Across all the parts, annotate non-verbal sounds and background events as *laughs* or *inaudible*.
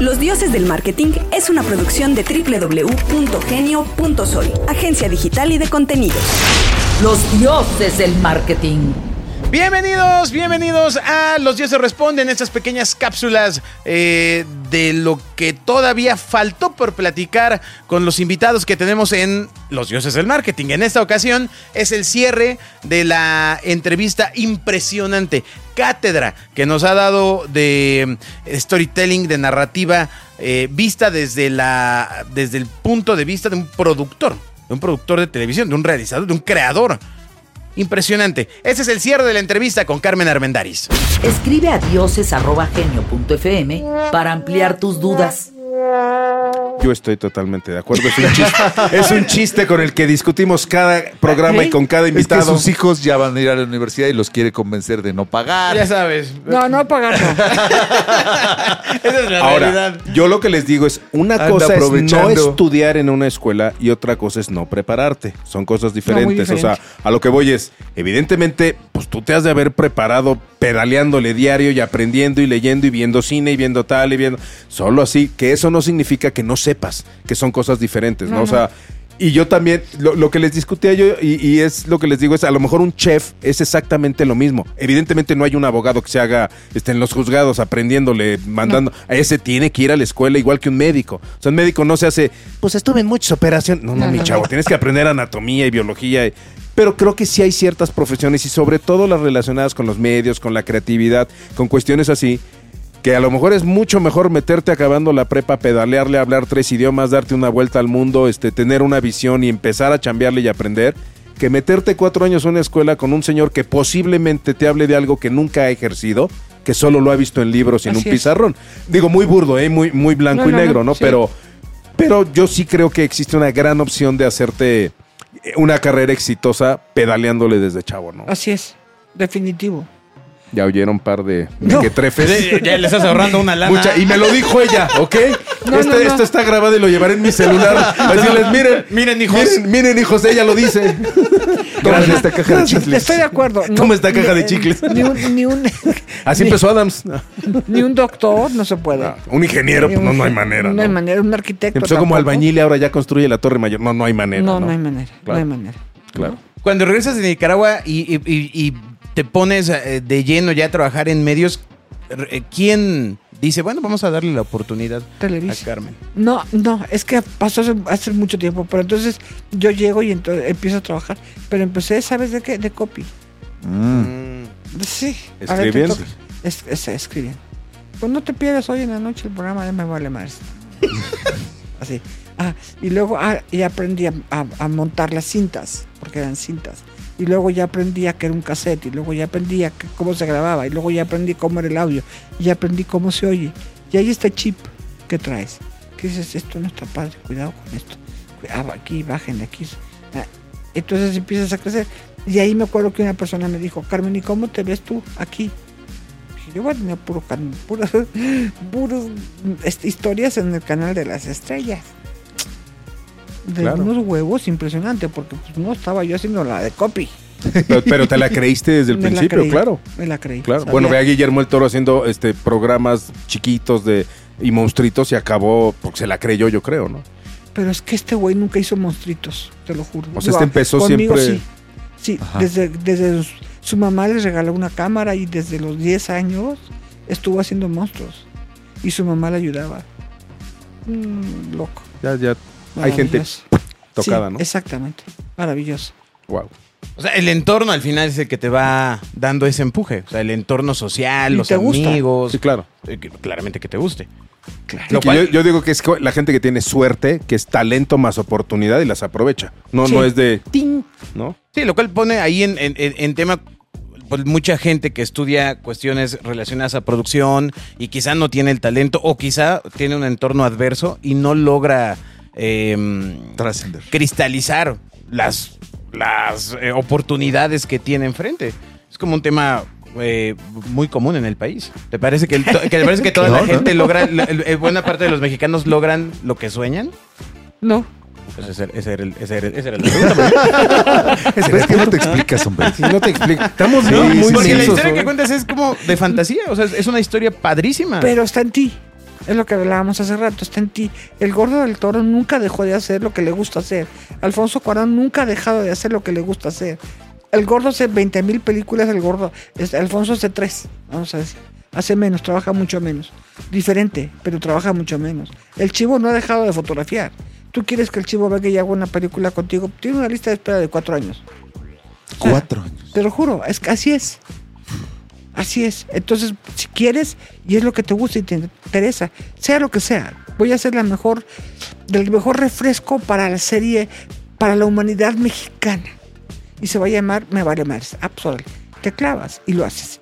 Los Dioses del Marketing es una producción de www.genio.soy, agencia digital y de contenidos. Los dioses del marketing. Bienvenidos, bienvenidos a Los Dioses Responden, estas pequeñas cápsulas eh, de lo que todavía faltó por platicar con los invitados que tenemos en Los Dioses del Marketing. En esta ocasión es el cierre de la entrevista impresionante, cátedra que nos ha dado de storytelling, de narrativa, eh, vista desde, la, desde el punto de vista de un productor, de un productor de televisión, de un realizador, de un creador. Impresionante. Ese es el cierre de la entrevista con Carmen Armendaris. Escribe a dioses.genio.fm para ampliar tus dudas. Yo estoy totalmente de acuerdo. Es un chiste, es un chiste con el que discutimos cada programa y con cada Es que invitado. sus hijos ya van a ir a la universidad y los quiere convencer de no pagar. Ya sabes. No, no pagar no. *laughs* Esa es la Ahora, realidad. yo lo que les digo es, una Anda cosa es no estudiar en una escuela y otra cosa es no prepararte. Son cosas diferentes. O sea, a lo que voy es, evidentemente, pues tú te has de haber preparado pedaleándole diario y aprendiendo y leyendo y viendo cine y viendo tal y viendo... Solo así, que eso no significa que no sepas que son cosas diferentes, ¿no? No, O sea... Y yo también, lo, lo que les discutía yo, y, y es lo que les digo, es a lo mejor un chef es exactamente lo mismo. Evidentemente no hay un abogado que se haga este, en los juzgados aprendiéndole, mandando. A ese tiene que ir a la escuela igual que un médico. O sea, un médico no se hace, pues estuve en muchas operaciones. No, no, No, mi chavo, tienes que aprender anatomía y biología. y- Pero creo que sí hay ciertas profesiones y sobre todo las relacionadas con los medios, con la creatividad, con cuestiones así, que a lo mejor es mucho mejor meterte acabando la prepa, pedalearle, hablar tres idiomas, darte una vuelta al mundo, este, tener una visión y empezar a chambearle y aprender, que meterte cuatro años en una escuela con un señor que posiblemente te hable de algo que nunca ha ejercido, que solo lo ha visto en libros y en Así un es. pizarrón. Digo, muy burdo, ¿eh? muy, muy blanco No, y no, negro, no, ¿no? sí. Pero, pero yo sí creo que existe una gran opción de hacerte una carrera exitosa pedaleándole desde chavo, ¿no? Así es, definitivo. Ya oyeron un par de No. mequetrefes. Ya le estás ahorrando una lana. Mucha- y me lo dijo ella, ¿ok? No, Este- no, no. Esto está grabado y lo llevaré en mi celular. *laughs* Para decirles, miren, Miren, hijos. Miren, miren, hijos, ella lo dice. *laughs* Toma esta caja de chicles. Estoy de acuerdo. Toma esta caja de chicles. Ni un, ni un, *laughs* Así ni- empezó Adams. Ni un doctor no se puede. un ingeniero, Ni pues un- no, no hay manera. No, hay manera. Un arquitecto. Empezó como albañil y ahora ya construye la Torre Mayor. No, no hay manera. No, No, no hay manera. No hay manera. Claro. Cuando regresas de Nicaragua y, y- y- y te pones eh, de lleno ya a trabajar en medios, eh, ¿quién dice, bueno, vamos a darle la oportunidad Televisa. a Carmen? No, no, es que pasó hace, hace mucho tiempo, pero entonces yo llego y entonces empiezo a trabajar, pero empecé, ¿sabes de qué? De copy. Mm. Sí. Escribiendo. Es, es- escribiendo. Pues no te pierdas hoy en la noche el programa de Me Vale Más. *laughs* Así. Ah, y luego ah, ya aprendí a, a- a montar las cintas, porque eran cintas. Y luego ya aprendí que era un cassette, y luego ya aprendí que- cómo se grababa, y luego ya aprendí cómo era el audio, y ya aprendí cómo se oye. Y ahí está el chip que traes. Que dices, esto no está padre, cuidado con esto. Ah, aquí, bajen aquí. Ah, Entonces empiezas a crecer. Y ahí me acuerdo que una persona me dijo, Carmen, ¿y cómo te ves tú aquí? Dije, Yo voy a tener puro *laughs* este, historias en el canal de las estrellas. De Claro. unos huevos impresionante, porque pues, no estaba yo haciendo la de copy. Pero, pero te la creíste desde el *laughs* Me principio, creí, claro. Me la creí. Claro. Sabía- Bueno, ve a Guillermo el Toro haciendo este programas chiquitos de y monstruitos y acabó porque se la creyó, yo creo, ¿no? Pero es que este güey nunca hizo monstruitos, te lo juro. O sea, este empezó conmigo siempre- Sí, sí desde, desde su, su mamá les regaló una cámara y desde los 10 años estuvo haciendo monstruos. Y su mamá le ayudaba. Mm, loco. Ya, ya hay gente tocada, Sí, ¿no? Exactamente. Maravilloso. Wow. O sea, el entorno al final es el que te va dando ese empuje. O sea, el entorno social, Y los te gusta. amigos. Sí, claro. eh, que- claramente que te guste. Claro. Lo Que cual- yo, yo digo que es la gente que tiene suerte, que es talento más oportunidad y las aprovecha. No, Sí. no es de ting, ¿no? Sí, lo cual pone ahí en, en- en- en tema pues, mucha gente que estudia cuestiones relacionadas a producción y quizá no tiene el talento o quizá tiene un entorno adverso y no logra em, Trascender. cristalizar las, las eh, oportunidades que tiene enfrente. Es como un tema eh, muy común en el país. ¿Te parece que, el to- que, te parece que toda *laughs* la No, no. gente logra, la- el- el- buena parte de los mexicanos logran lo que sueñan? No. Pues ese, ese era el, ese era, ese era la pregunta. Pero es que no te explicas, hombre. Si no te explico. Estamos Sí, muy, muy Porque la historia que cuentas es como de fantasía, o sea, es una historia padrísima. Pero está en ti. Es lo que hablábamos hace rato, está en ti. El gordo del toro nunca dejó de hacer lo que le gusta hacer. Alfonso Cuarón nunca ha dejado de hacer lo que le gusta hacer. El gordo hace 20 mil películas, el gordo. es- Alfonso hace tres, vamos a decir. Hace menos, trabaja mucho menos. Diferente, pero trabaja mucho menos. El chivo no ha dejado de fotografiar. Tú quieres que el chivo venga y haga una película contigo. Tiene una lista de espera de cuatro años. Cuatro años. Te lo juro, es así es. Así es. Entonces, si quieres y es lo que te gusta y te interesa, sea lo que sea, voy a hacer la mejor, del mejor refresco para la serie, para la humanidad mexicana. Y se va a llamar Me vale más. Absol. Te clavas y lo haces.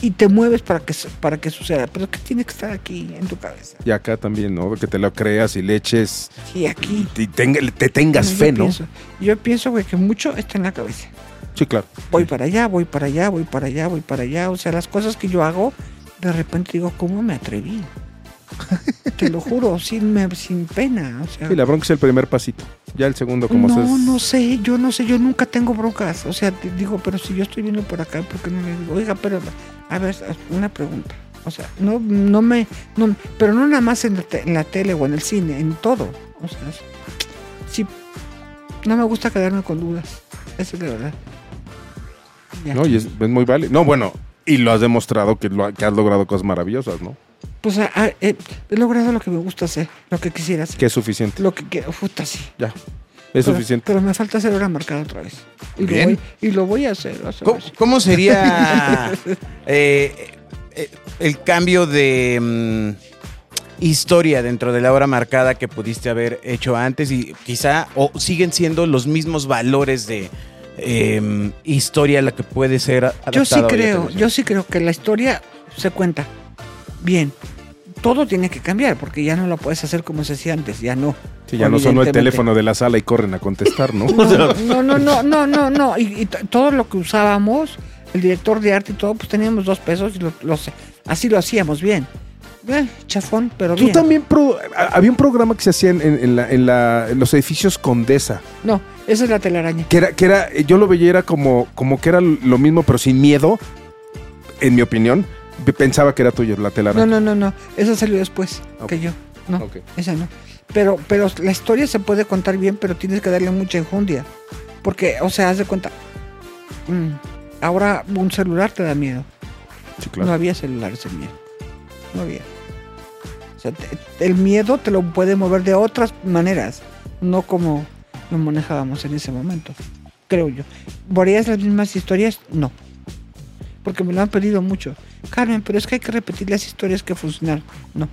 Y te mueves para que, para que suceda. Pero que tiene que estar aquí en tu cabeza. Y acá también, ¿no? Que te lo creas y le eches Y aquí. y te tengas fe, ¿no? Pienso, yo pienso, güey, que mucho está en la cabeza. Sí, claro. voy para allá, voy para allá, voy para allá, voy para allá. O sea, las cosas que yo hago, de repente digo, ¿cómo me atreví? *laughs* Te lo juro, sin, me- sin pena. O sea, Sí, la bronca es el primer pasito. Ya el segundo, como no, no sé, yo no sé, yo nunca tengo broncas. O sea, te digo, pero si yo estoy viendo por acá, ¿por qué no le digo? Oiga, pero, a ver, una pregunta. O sea, no, no me, no, pero no nada más en la, te- en la tele o en el cine, en todo. O sea, sí, no me gusta quedarme con dudas. Eso es de verdad. No, y es, es muy válido. No, bueno, y lo has demostrado que, lo, que has logrado cosas maravillosas, ¿no? Pues ah, ah, eh, he logrado lo que me gusta hacer, lo que quisiera hacer. Que es suficiente. Lo que quiero, puta, sí. Ya. Es Pero- suficiente. Pero me falta hacer hora marcada otra vez. Y, lo Bien. voy, y lo voy a hacer. a ¿Cómo, cómo sería *laughs* eh, eh, el cambio de mm, historia dentro de la hora marcada que pudiste haber hecho antes y quizá o siguen siendo los mismos valores de eh, historia la que puede ser adaptada Yo sí creo, yo sí creo que la historia se cuenta bien. Todo tiene que cambiar porque ya no lo puedes hacer como se hacía antes, ya no. Sí, ya no sonó el teléfono de la sala y corren a contestar, ¿no? *laughs* No, no, no, no, no, no. Y, y todo lo que usábamos, el director de arte y todo, pues teníamos dos pesos y lo, lo- así lo hacíamos bien. Eh, chafón, pero Tú bien. también, pro- había un programa que se hacía en, en- en la- en la- en los edificios Condesa, No, esa es la telaraña. que era, que era, yo lo veía era como, como que era lo mismo, pero sin miedo, en mi opinión. Pensaba que era tuyo la telaraña. No, no, no, no. Esa salió después que yo. No, esa no. Pero, pero la historia se puede contar bien, pero tienes que darle mucha enjundia. Porque, o sea, haz de cuenta. mm, ahora un celular te da miedo. Sí, claro. No había celulares en miedo. No había. O sea, te- el miedo te lo puede mover de otras maneras, no como lo manejábamos en ese momento, creo yo. ¿Verías las mismas historias? No. Porque me lo han pedido mucho. Carmen, pero es que hay que repetir las historias que funcionaron. No.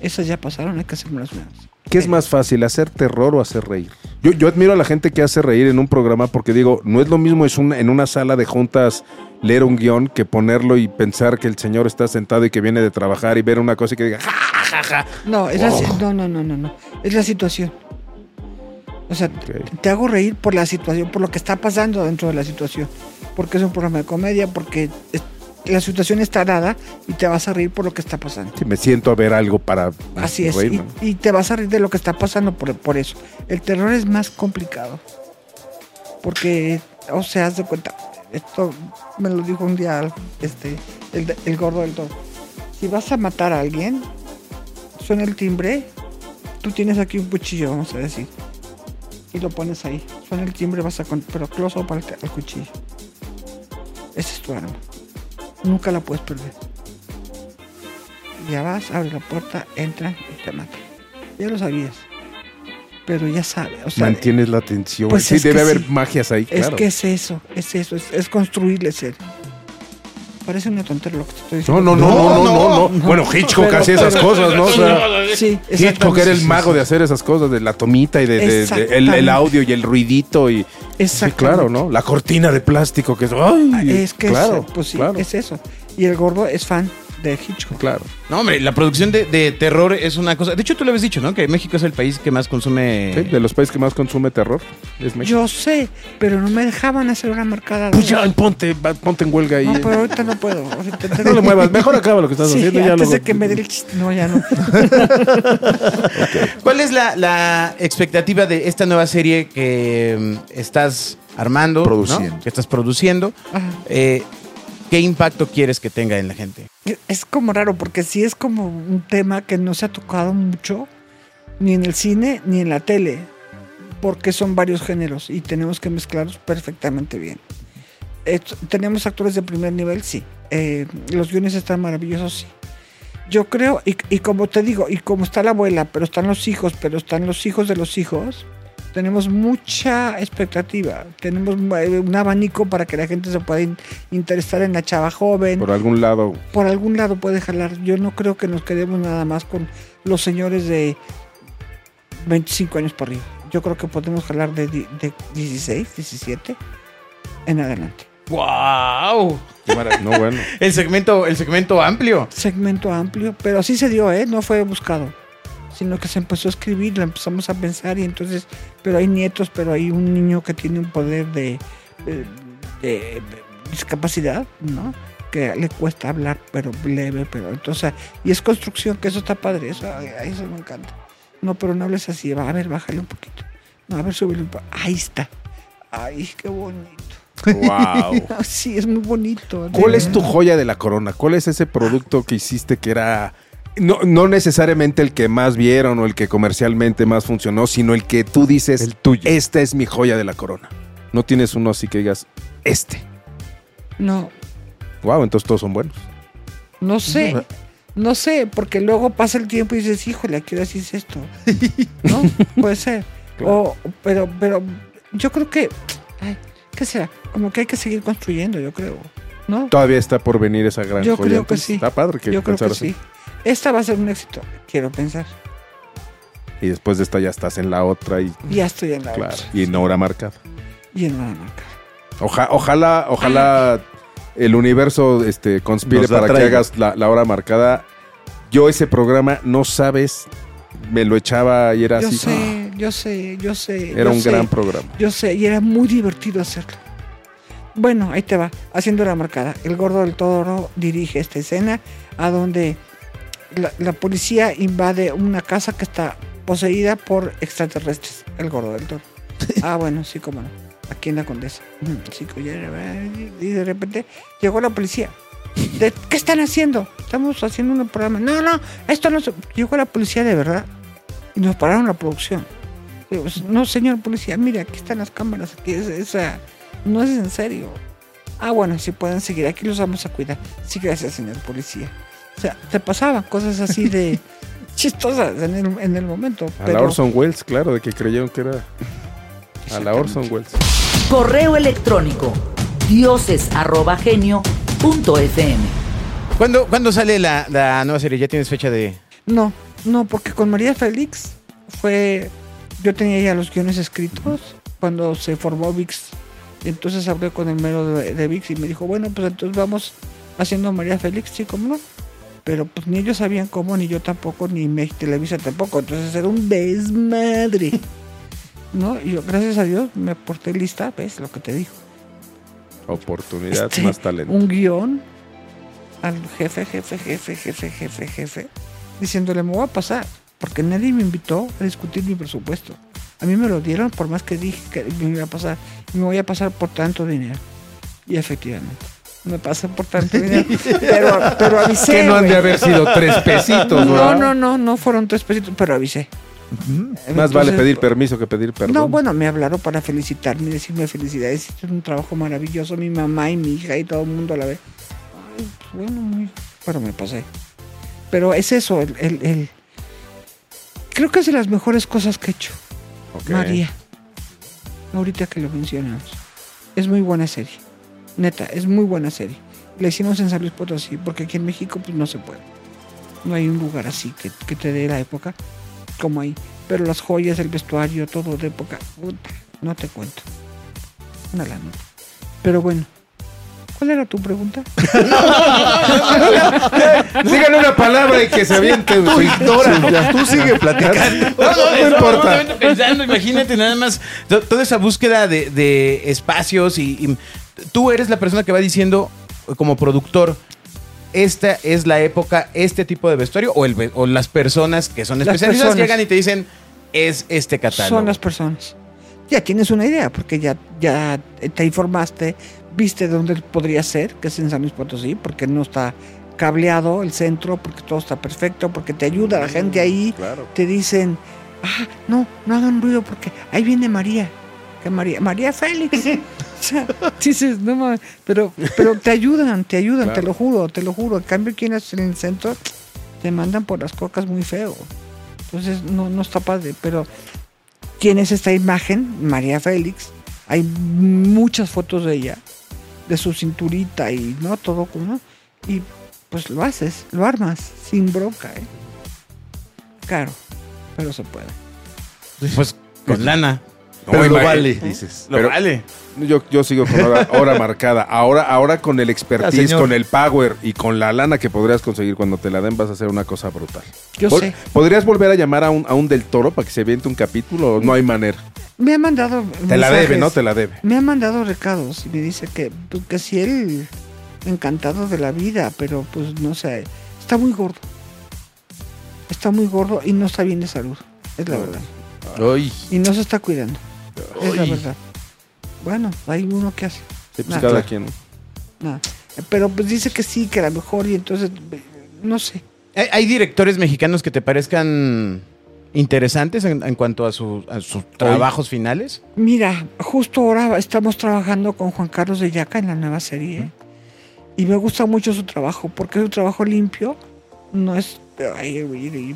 Esas ya pasaron, hay que hacer unas nuevas. ¿Qué es más fácil, hacer terror o hacer reír? Yo, yo admiro a la gente que hace reír en un programa porque digo, no es lo mismo es una, en una sala de juntas leer un guion que ponerlo y pensar que el señor está sentado y que viene de trabajar y ver una cosa y que diga, "Ja, ja, ja". No, es la si- no, no, no, no, no. Es la situación. O sea, te hago reír por la situación, por lo que está pasando dentro de la situación. Porque es un programa de comedia, porque es- la situación está dada y te vas a reír por lo que está pasando. Si me siento a ver algo para Así es. reírme. Y, y te vas a reír de lo que está pasando por, por eso. El terror es más complicado. Porque, o sea, haz de cuenta. Esto me lo dijo un día este, el, el gordo del todo. Si vas a matar a alguien, suena el timbre, tú tienes aquí un cuchillo, vamos a decir. Y lo pones ahí. Suena el timbre, vas a con, pero close up al, al cuchillo. Esa es tu arma. Nunca la puedes perder. Ya vas, abre la puerta, entra y te mata. Ya lo sabías. Pero ya sabes. O sea, Mantienes la atención. Pues sí, es debe haber sí. magias ahí, es claro. que es eso, es eso, es, es construirle ser. Parece una tontería lo que te estoy No, diciendo. no, no, no, no, no, no. Bueno, Hitchcock Pero- hacía esas cosas, ¿no? O sea, Sí, Hitchcock era el mago de hacer esas cosas, de la tomita y de, de- de- el, audio y el ruidito y sí, claro, ¿no? La cortina de plástico que es, ay, Es que claro, es, pues sí, claro, es eso. Y el gordo es fan de Hitchcock. claro. No, hombre, la producción de, de terror es una cosa. De hecho, tú lo habías dicho, ¿no? Que México es el país que más consume. Sí, de los países que más consume terror es México. Yo sé, pero no me dejaban hacer una marcada. Pues ya, ponte, ponte en huelga ahí. No, pero ahorita no puedo. Ahorita tengo- No le muevas, mejor acaba lo que estás Sí, haciendo. ya antes luego- de que me dé el *laughs* chiste. No, ya no. ¿Cuál es la, la expectativa de esta nueva serie que mm, estás armando? ¿no? Produciendo. Que estás produciendo. Ajá. Eh, ¿qué impacto quieres que tenga en la gente? Es como raro, porque sí es como un tema que no se ha tocado mucho, ni en el cine ni en la tele, porque son varios géneros y tenemos que mezclarlos perfectamente bien. ¿Tenemos actores de primer nivel? Sí. Eh, los guiones están maravillosos, sí. Yo creo, y, y como te digo, y como está la abuela, pero están los hijos, pero están los hijos de los hijos, tenemos mucha expectativa. Tenemos eh, un abanico para que la gente se pueda in- interesar en la chava joven Por algún lado. por algún lado puede jalar. Yo no creo que nos quedemos nada más con los señores de 25 años por arriba. Yo creo que podemos jalar de, de 16, 17 en adelante. ¡Wow! No, bueno. *laughs* El segmento, el segmento amplio. Segmento amplio, pero así se dio, ¿eh? No fue buscado, sino que se empezó a escribir, lo empezamos a pensar y entonces, pero hay nietos, pero hay un niño que tiene un poder de, de- de discapacidad, ¿no? Que le cuesta hablar, pero leve, pero entonces, y es construcción, que eso está padre, eso, eso me encanta. No, pero no hables así, va, a ver, bájale un poquito. No, a ver, súbele un poco. Ahí está. Ay, qué bonito. Wow. *laughs* Sí, es muy bonito. ¿Cuál es tu joya de la corona? ¿Cuál es ese producto que hiciste que era no, no necesariamente el que más vieron o el que comercialmente más funcionó, sino el que tú dices, El tuyo. esta es mi joya de la corona? No tienes uno así que digas, este. No, Wow, entonces todos son buenos. No sé, no sé, porque luego pasa el tiempo y dices, híjole, ¿a qué hora sí es esto? *laughs* ¿No? Puede ser. O, pero, pero yo creo que, ay, ¿qué será? Como que hay que seguir construyendo, yo creo. ¿No? Todavía está por venir esa gran Yo joya. creo que entonces sí. Está padre que yo creo que así. sí. Esta va a ser un éxito, quiero pensar. Y después de esta ya estás en la otra y Ya estoy en la claro, otra. y en hora marcada. Y en una marca. Oja- ojalá, ojalá el universo este, conspire para que hagas la, la hora marcada. Yo ese programa, no sabes, me lo echaba y era Yo así. sé, yo sé, yo sé. Era yo un sé. gran programa. Yo sé, y era muy divertido hacerlo. Bueno, ahí te va, haciendo la marcada. El gordo del toro dirige esta escena a donde la, la policía invade una casa que está poseída por extraterrestres. El gordo del toro. *laughs* Ah, bueno, sí, cómo no. Aquí en la condesa. Sí, y de repente llegó la policía. ¿De ¿Qué están haciendo? Estamos haciendo un programa. No, no, esto no se... Llegó la policía de verdad y nos pararon la producción. Digo, pues, No, señor policía, mire, aquí están las cámaras. Aquí es, esa, no es en serio. Ah, bueno, si pueden seguir, aquí los vamos a cuidar. Sí, gracias, señor policía. O sea, te pasaban cosas así de *laughs* chistosas en el, en el momento. A pero la Orson Welles, claro, de que creyeron que era a la Orson Welles. Correo electrónico dioses@genio.fm. ¿Cuándo, cuándo sale la, la nueva serie? ¿Ya tienes fecha de...? No, no, porque con María Félix fue. Yo tenía ya los guiones escritos cuando se formó VIX. Entonces hablé con el mero de, de VIX y me dijo, bueno, pues entonces vamos haciendo María Félix, sí, cómo no. Pero pues ni ellos sabían cómo, ni yo tampoco, ni México Televisa tampoco. Entonces era un desmadre. *laughs* ¿No? Y yo, gracias a Dios, me porté lista, ¿ves lo que te digo? Oportunidad Este, más talento. Un guion al jefe, jefe, jefe, jefe, jefe, jefe, diciéndole, me voy a pasar, porque nadie me invitó a discutir mi presupuesto. A mí me lo dieron por más que dije que me iba a pasar. Y me voy a pasar por tanto dinero. Y efectivamente, me pasé por tanto dinero. pero, pero avisé. Que no han de haber sido tres pesitos, No, ¿verdad? no, no, no fueron tres pesitos, pero avisé. Más vale pedir permiso que pedir perdón. no, bueno, me hablaron para felicitarme y decirme felicidades. Hiciste un trabajo maravilloso, mi mamá y mi hija y todo el mundo a la vez. Ay, bueno, muy. Pero me pasé. Pero es eso, el, el- el- Creo que es de las mejores cosas que he hecho. María. Ahorita que lo mencionamos. Es muy buena serie. Neta, es muy buena serie. La hicimos en San Luis Potosí, porque aquí en México pues no se puede. No hay un lugar así que, que te dé la época como ahí. Pero las joyas, el vestuario, todo de época, puta, no te cuento. Una lana. Pero bueno, ¿cuál era tu pregunta? *laughs* Díganle una palabra y que se aviente. Tú ignora, tú sigue platicando. No, no, No estaba importa. pensando, imagínate nada más to- toda esa búsqueda de, de espacios y, y tú eres la persona que va diciendo como productor esta es la época, este tipo de vestuario o, el, o las personas que son Las especialistas personas. llegan y te dicen es este catálogo. Son las personas. ya tienes una idea, porque ya, ya te informaste, viste dónde podría ser, que es en San Luis Potosí, porque no está cableado el centro, porque todo está perfecto, porque te ayuda la gente ahí, Claro. te dicen, ah, no, no hagan ruido porque ahí viene María. Que María, María Félix. O sea, dices, no mames", pero, pero te ayudan, te ayudan, te lo juro, te lo juro. En cambio, aquí en el en el centro te mandan por las cocas muy feo. Entonces, no, no está padre. Pero tienes esta imagen, María Félix. Hay muchas fotos de ella, de su cinturita y no todo como. Y pues lo haces, lo armas, sin bronca, ¿eh? Caro, pero se puede. Pues con lana. Pero No, lo imagi- vale, dices. Lo Pero- vale. Yo, yo sigo con hora, hora marcada. Ahora, ahora con el expertise, con el power y con la lana que podrías conseguir cuando te la den, vas a hacer una cosa brutal. Yo sé. ¿Podrías volver a llamar a un, a un del toro para que se viente un capítulo? o No hay manera. Me ha mandado. Te la debe, ¿no? Te la debe. Me ha mandado recados y me dice que, pues, que si él encantado de la vida, pero pues no sé, está muy gordo. Está muy gordo y no está bien de salud, es la verdad. Ay, Y no se está cuidando, es la verdad. Bueno, hay uno que hace, Sí, pues cada quien. nada. Pero pues dice que sí, que a lo mejor y entonces, no sé. ¿Hay, hay directores mexicanos que te parezcan interesantes en, en cuanto a, su- a sus trabajos finales? Mira, justo ahora estamos trabajando con Juan Carlos de Yaca en la nueva serie. Y me gusta mucho su trabajo, porque es un trabajo limpio. No es ay,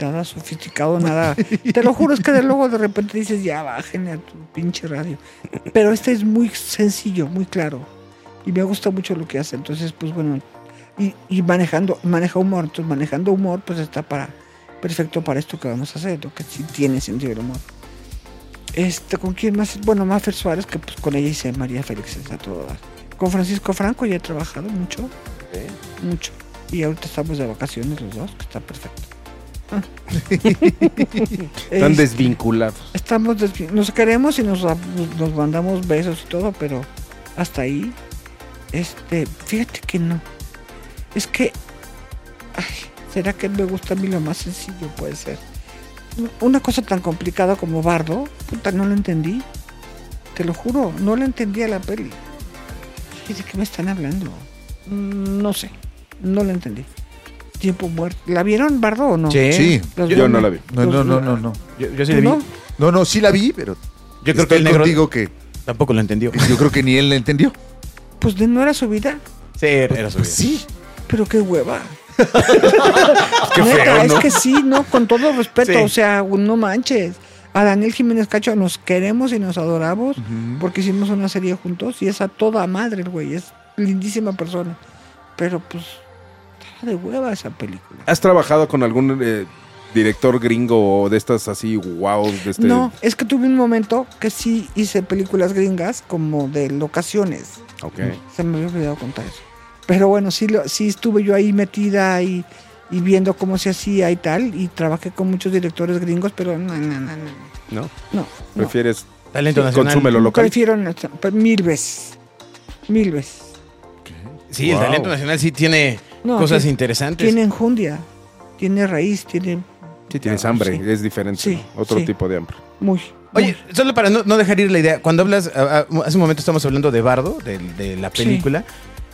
nada sofisticado, *laughs* nada. Te lo juro, es que de luego de repente dices, ya bájenle a tu pinche radio. Pero este es muy sencillo, muy claro. Y me gusta mucho lo que hace. Entonces, pues bueno. Y, y manejando, maneja humor. Entonces, manejando humor, pues está para perfecto para esto que vamos a hacer, lo que sí tiene sentido el humor. Este, ¿con quién más? Bueno, Mafer Suárez, que pues con ella hice María Félix está todo. Con Francisco Franco ya he trabajado mucho. Mucho. Y ahorita estamos de vacaciones los dos, que está perfecto. Ah. *laughs* Están Es- desvinculados. estamos desvi- nos queremos y nos, nos- mandamos besos y todo, pero hasta ahí, este, fíjate que no. Es que, ay, ¿será que me gusta a mí lo más sencillo? Puede ser. Una cosa tan complicada como Bardo, puta, no lo entendí. Te lo juro, no lo entendí a la peli. ¿De qué me están hablando? Mm, No sé, no lo entendí. Tiempo muerto. ¿La vieron, Bardo, o no? sí. Yo no la vi. No, no, no, no, no. Yo, yo sí ¿Tú le vi. no? No, no, sí la vi, pero Yo creo que el negro contigo que tampoco lo entendió. yo creo que ni él la entendió. Pues de no era su vida. Sí, era su vida. Sí. Pero qué hueva. *laughs* Qué Neta, feo, ¿no? es que sí, no, con todo respeto, Sí. o sea, no manches. A Daniel Jiménez Cacho nos queremos y nos adoramos porque hicimos una serie juntos y es a toda madre el güey, es lindísima persona. Pero pues, de hueva esa película. ¿Has trabajado con algún eh, director gringo o de estas así, wow? De este... No, es que tuve un momento que sí hice películas gringas como de locaciones. Ok. Se me había olvidado contar eso. Pero bueno, sí, lo, sí estuve yo ahí metida y, y viendo cómo se hacía y tal. Y trabajé con muchos directores gringos, pero no, no, no, no. ¿No? no. ¿Prefieres Talento nacional. consúmelo local? Prefiero mil veces. Mil veces. Sí, el Wow. talento nacional sí tiene No, cosas tiene- interesantes. Tiene enjundia, tiene raíz, tiene Sí, tienes hambre, Sí. es diferente. Sí, ¿no? Otro sí. tipo de hambre. muy. Oye, solo para no, no dejar ir la idea, cuando hablas, a- a- hace un momento estamos hablando de Bardo, de, de la Sí. película,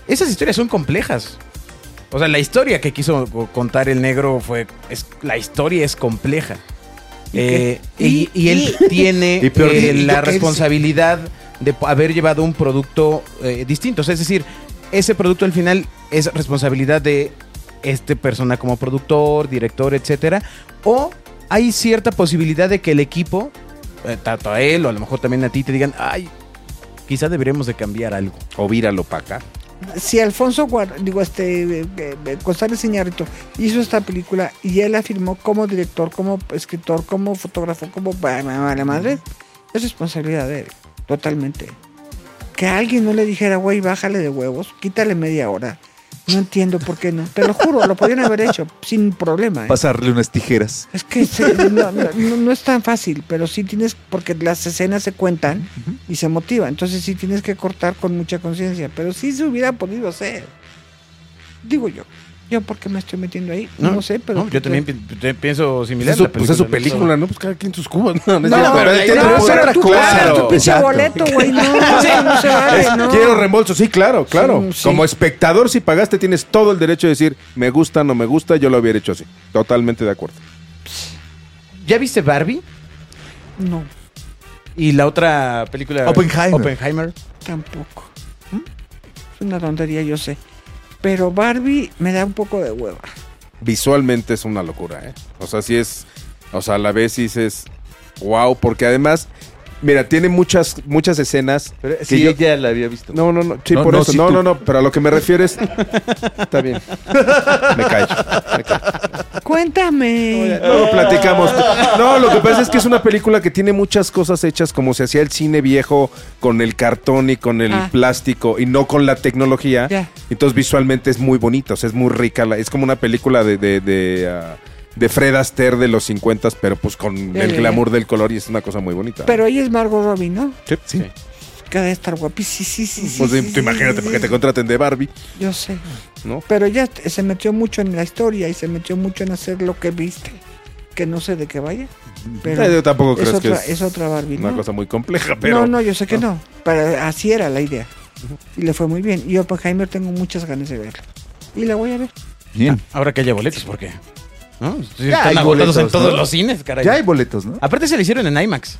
esas historias son complejas. O sea, la historia que quiso co- contar el negro fue, es, la historia es compleja. ¿Y Eh, qué? y, y él *laughs* tiene Y peor, eh, y yo la responsabilidad de haber llevado un producto eh, distinto. O sea, es decir, ese producto al final es responsabilidad de este persona como productor, director, etcétera. O hay cierta posibilidad de que el equipo, eh, tanto a él o a lo mejor también a ti, te digan, ay, quizá deberíamos de cambiar algo. O víralo para acá. Si Alfonso digo, este, eh, eh, González Iñárritu hizo esta película y él la firmó como director, como escritor, como fotógrafo, como la madre, es responsabilidad de él, totalmente. Que alguien no le dijera, güey, bájale de huevos, quítale media hora. No entiendo por qué no. Te lo juro, lo podían haber hecho sin problema. ¿eh? Pasarle unas tijeras. Es que se- no, no- no- no es tan fácil, pero sí tienes, porque las escenas se cuentan y se motiva, entonces sí tienes que cortar con mucha conciencia, pero sí se hubiera podido hacer. Digo yo. ¿Yo por qué me estoy metiendo ahí? No, sé, pero... no, yo también pi- pi- pienso similar. Pues, pues es su película, ¿no? Pues cada quien sus cubas. No, no, No, pero Pero no, pero otra tú pagas tu pinche Exacto. boleto, güey. No, no se vale, Es- no. Quiero reembolso, sí, claro, claro. Sí, sí. Como espectador, si pagaste, tienes todo el derecho de decir, me gusta, no me gusta, yo lo hubiera hecho así. Totalmente de acuerdo. ¿Ya viste Barbie? No, Y la otra película. Oppenheimer. Oppenheimer. tampoco. Es una tontería, yo sé. Pero Barbie me da un poco de hueva. Visualmente es una locura, ¿eh? O sea, sí es. O sea, a la vez dices, wow, porque además, mira, tiene muchas, muchas escenas. Pero que sí, yo- ella la había visto. No, no, no, sí, No, por no, eso. no, tú. no, no, pero a lo que me refieres. Está bien. Me callo. Me callo. Cuéntame. Luego platicamos. No, lo que pasa es que es una película que tiene muchas cosas hechas como se hacía el cine viejo con el cartón y con el Ah. plástico y no con la tecnología. Ya. Entonces visualmente es muy bonito, o sea, es muy rica. la- Es como una película de, de, de, ah, de Fred Astaire de los 50, pero pues con el glamour del color y es una cosa muy bonita. Pero ella es Margot Robbie, ¿no? Sí. Sí. Que debe estar guapísima. Sí, sí, sí. Pues sí, tú sí, imagínate sí, para que te contraten de Barbie, Yo sé. ¿no? Pero ella se metió mucho en la historia y se metió mucho en hacer lo que viste. Que no sé de qué vaya. Pero Eh, yo tampoco es, creo que otra, es, es otra Barbie, una ¿no? cosa muy compleja, pero No, no, yo sé que no. Pero así era la idea. Y le fue muy bien. Y Oppenheimer tengo muchas ganas de verla. Y la voy a ver. Bien. Ahora que haya boletos, ¿por qué? ¿No? Sí, Ya Están hay agotados en boletos, todos ¿no? los cines, caray. Ya hay boletos, ¿no? Aparte se le hicieron en IMAX.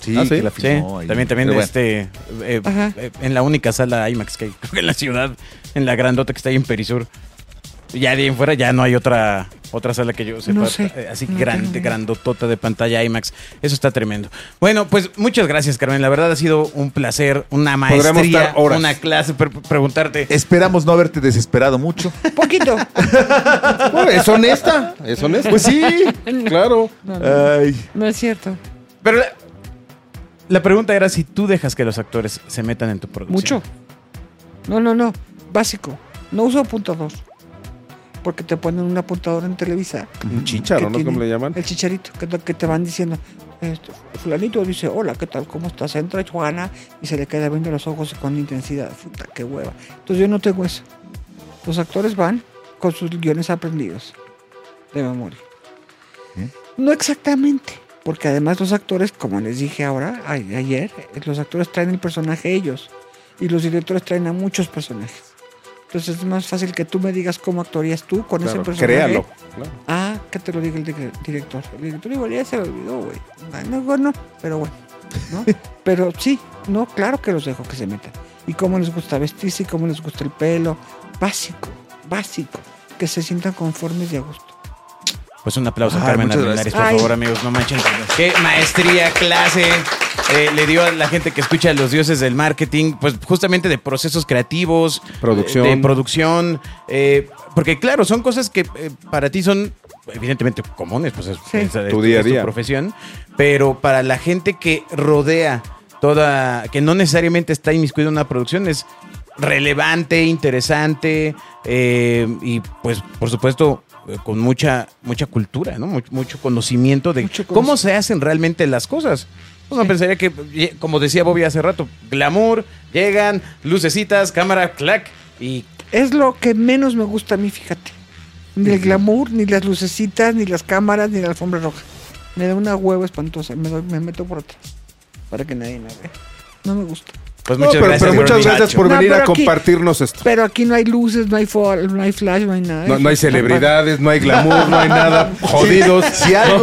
Sí, Ah, sí. que la Sí, filmó ahí. también, también Pero este, eh, Ajá. eh, en la única sala IMAX que hay *laughs* creo que en la ciudad, en la grandota que está ahí en Perisur. Ya de ahí en fuera ya no hay otra otra sala que yo sepa, No sé. eh, así No grande, tengo grandotota de pantalla IMAX. Eso está tremendo. Bueno, pues muchas gracias, Carmen. La verdad ha sido un placer, una maestría, estar horas. una clase, per- preguntarte. Esperamos no haberte desesperado mucho. *laughs* Poquito. Bueno, *laughs* es honesta, es honesta. Pues sí. *laughs* Claro. No, no, Ay. no es cierto. Pero la, la pregunta era si tú dejas que los actores se metan en tu producción. Mucho. No, no, no. Básico. No uso apuntador. Porque te ponen un apuntador en Televisa. Un chicharo, ¿no? ¿Cómo le llaman? El chicharito, que, te- que te van diciendo. esto, fulanito dice, hola, ¿qué tal? ¿Cómo estás? Entra Juana y se le queda viendo los ojos con intensidad. Puta, qué hueva. Entonces yo no tengo eso. Los actores van con sus guiones aprendidos de memoria. ¿Eh? No exactamente. Porque además los actores, como les dije ahora, ayer, los actores traen el personaje ellos. Y los directores traen a muchos personajes. Entonces es más fácil que tú me digas cómo actuarías tú con Claro, ese personaje. créalo. Claro. Ah, que te lo diga el di- director. El director igual ya se lo olvidó, güey. Ah, No, bueno, pero bueno. ¿no? *laughs* pero sí, no, claro que los dejo que se metan. Y cómo les gusta vestirse y cómo les gusta el pelo. Básico, básico. Que se sientan conformes y a gusto. Pues un aplauso a Carmen Armendáriz, por favor, Ay. amigos, no manchen. Qué maestría, clase eh, le dio a la gente que escucha a los dioses del marketing, pues justamente de procesos creativos, Producción. de producción, eh, porque claro, son cosas que eh, para ti son evidentemente comunes, pues es, Sí. es- es Tu día a tu día. profesión, pero para la gente que rodea toda, que no necesariamente está inmiscuida en una producción, es relevante, interesante eh, y pues por supuesto eh, con mucha mucha cultura, ¿no? Mucho, mucho conocimiento de Mucho cómo se hacen realmente las cosas. Uno Sí. pensaría que, como decía Bobby hace rato, glamour, llegan, lucecitas, cámara, clac, y Es lo que menos me gusta a mí, fíjate. Ni el glamour, ni las lucecitas, ni las cámaras, ni la alfombra roja. Me da una hueva espantosa. Me, doy- me meto por atrás. Para que nadie me vea. No me gusta. Pues No, muchas pero, gracias. pero muchas gracias por No, venir a aquí- compartirnos esto. Pero aquí no hay luces, no hay, fo- no hay flash, no hay nada. No, no hay celebridades, no hay glamour, no hay nada. *laughs* Jodidos. *laughs* Si algo,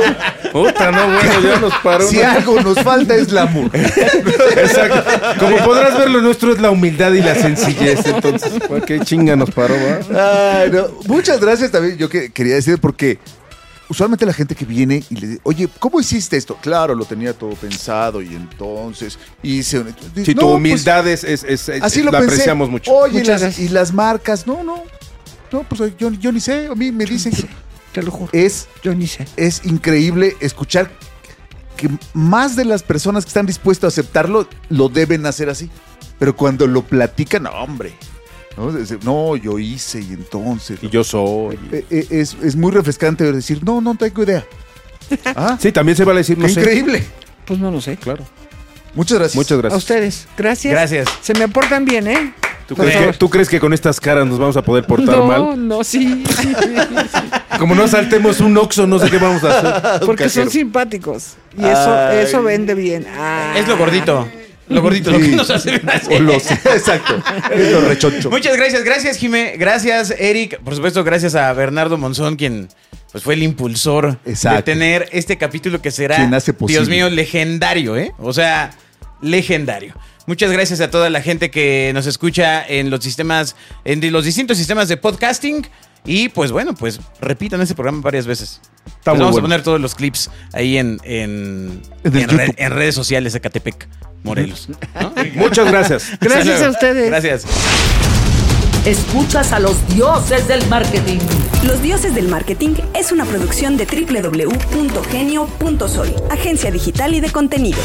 Puta, no, bueno, ya nos paró. si una- algo nos falta es glamour. *laughs* Exacto. Como podrás ver, lo nuestro es la humildad y la sencillez. Entonces, ¿por qué chinga nos paró, va? Ay, no. Muchas gracias también. Yo que, quería decir porque usualmente la gente que viene y le dice, oye, ¿cómo hiciste esto? Claro, lo tenía todo pensado y entonces hice. un- Si No, tu pues, humildad es, es, es- es- así lo la pensé. apreciamos mucho. Oye, y las, gracias. y las marcas, no, no. No, pues yo, yo ni sé. A mí me dicen que Te lo juro. es, Yo ni sé. es increíble escuchar que más de las personas que están dispuestas a aceptarlo lo deben hacer así. Pero cuando lo platican, no, hombre. No, no yo hice y entonces. Y yo soy. Eh, eh, es, es muy refrescante decir, no, no tengo idea. Ah, Sí, también se vale decir no sé. increíble. Pues no lo sé. Claro. Muchas gracias. Muchas A gracias. ustedes. Gracias. Gracias. Se me portan bien, ¿eh? ¿Tú crees, que, tú crees que con estas caras nos vamos a poder portar no, mal? no, sí. *laughs* Como no saltemos un oxo, no sé qué vamos a hacer. Porque son simpáticos. Y eso, Ay. eso vende bien. Ah. Es lo gordito. Lo gordito, lo que nos hace los, *laughs* exacto. *laughs* Es lo rechoncho. Muchas gracias, gracias Jime, gracias Eric, por supuesto gracias a Bernardo Monzón quien pues fue el impulsor Exacto. de tener este capítulo que será, hace. Dios mío, legendario, ¿eh? O sea, legendario. Muchas gracias a toda la gente que nos escucha en los sistemas, en los distintos sistemas de podcasting. Y pues bueno, pues repitan ese programa varias veces. Está Les muy vamos bueno. a poner todos los clips ahí en, en, En el en re- YouTube. en redes sociales de Catepec, Morelos. ¿no? *laughs* Muchas gracias. *laughs* Gracias a ustedes. Gracias. Escuchas a los dioses del marketing. Los Dioses del Marketing es una producción de www.genio.sol, agencia digital y de contenidos.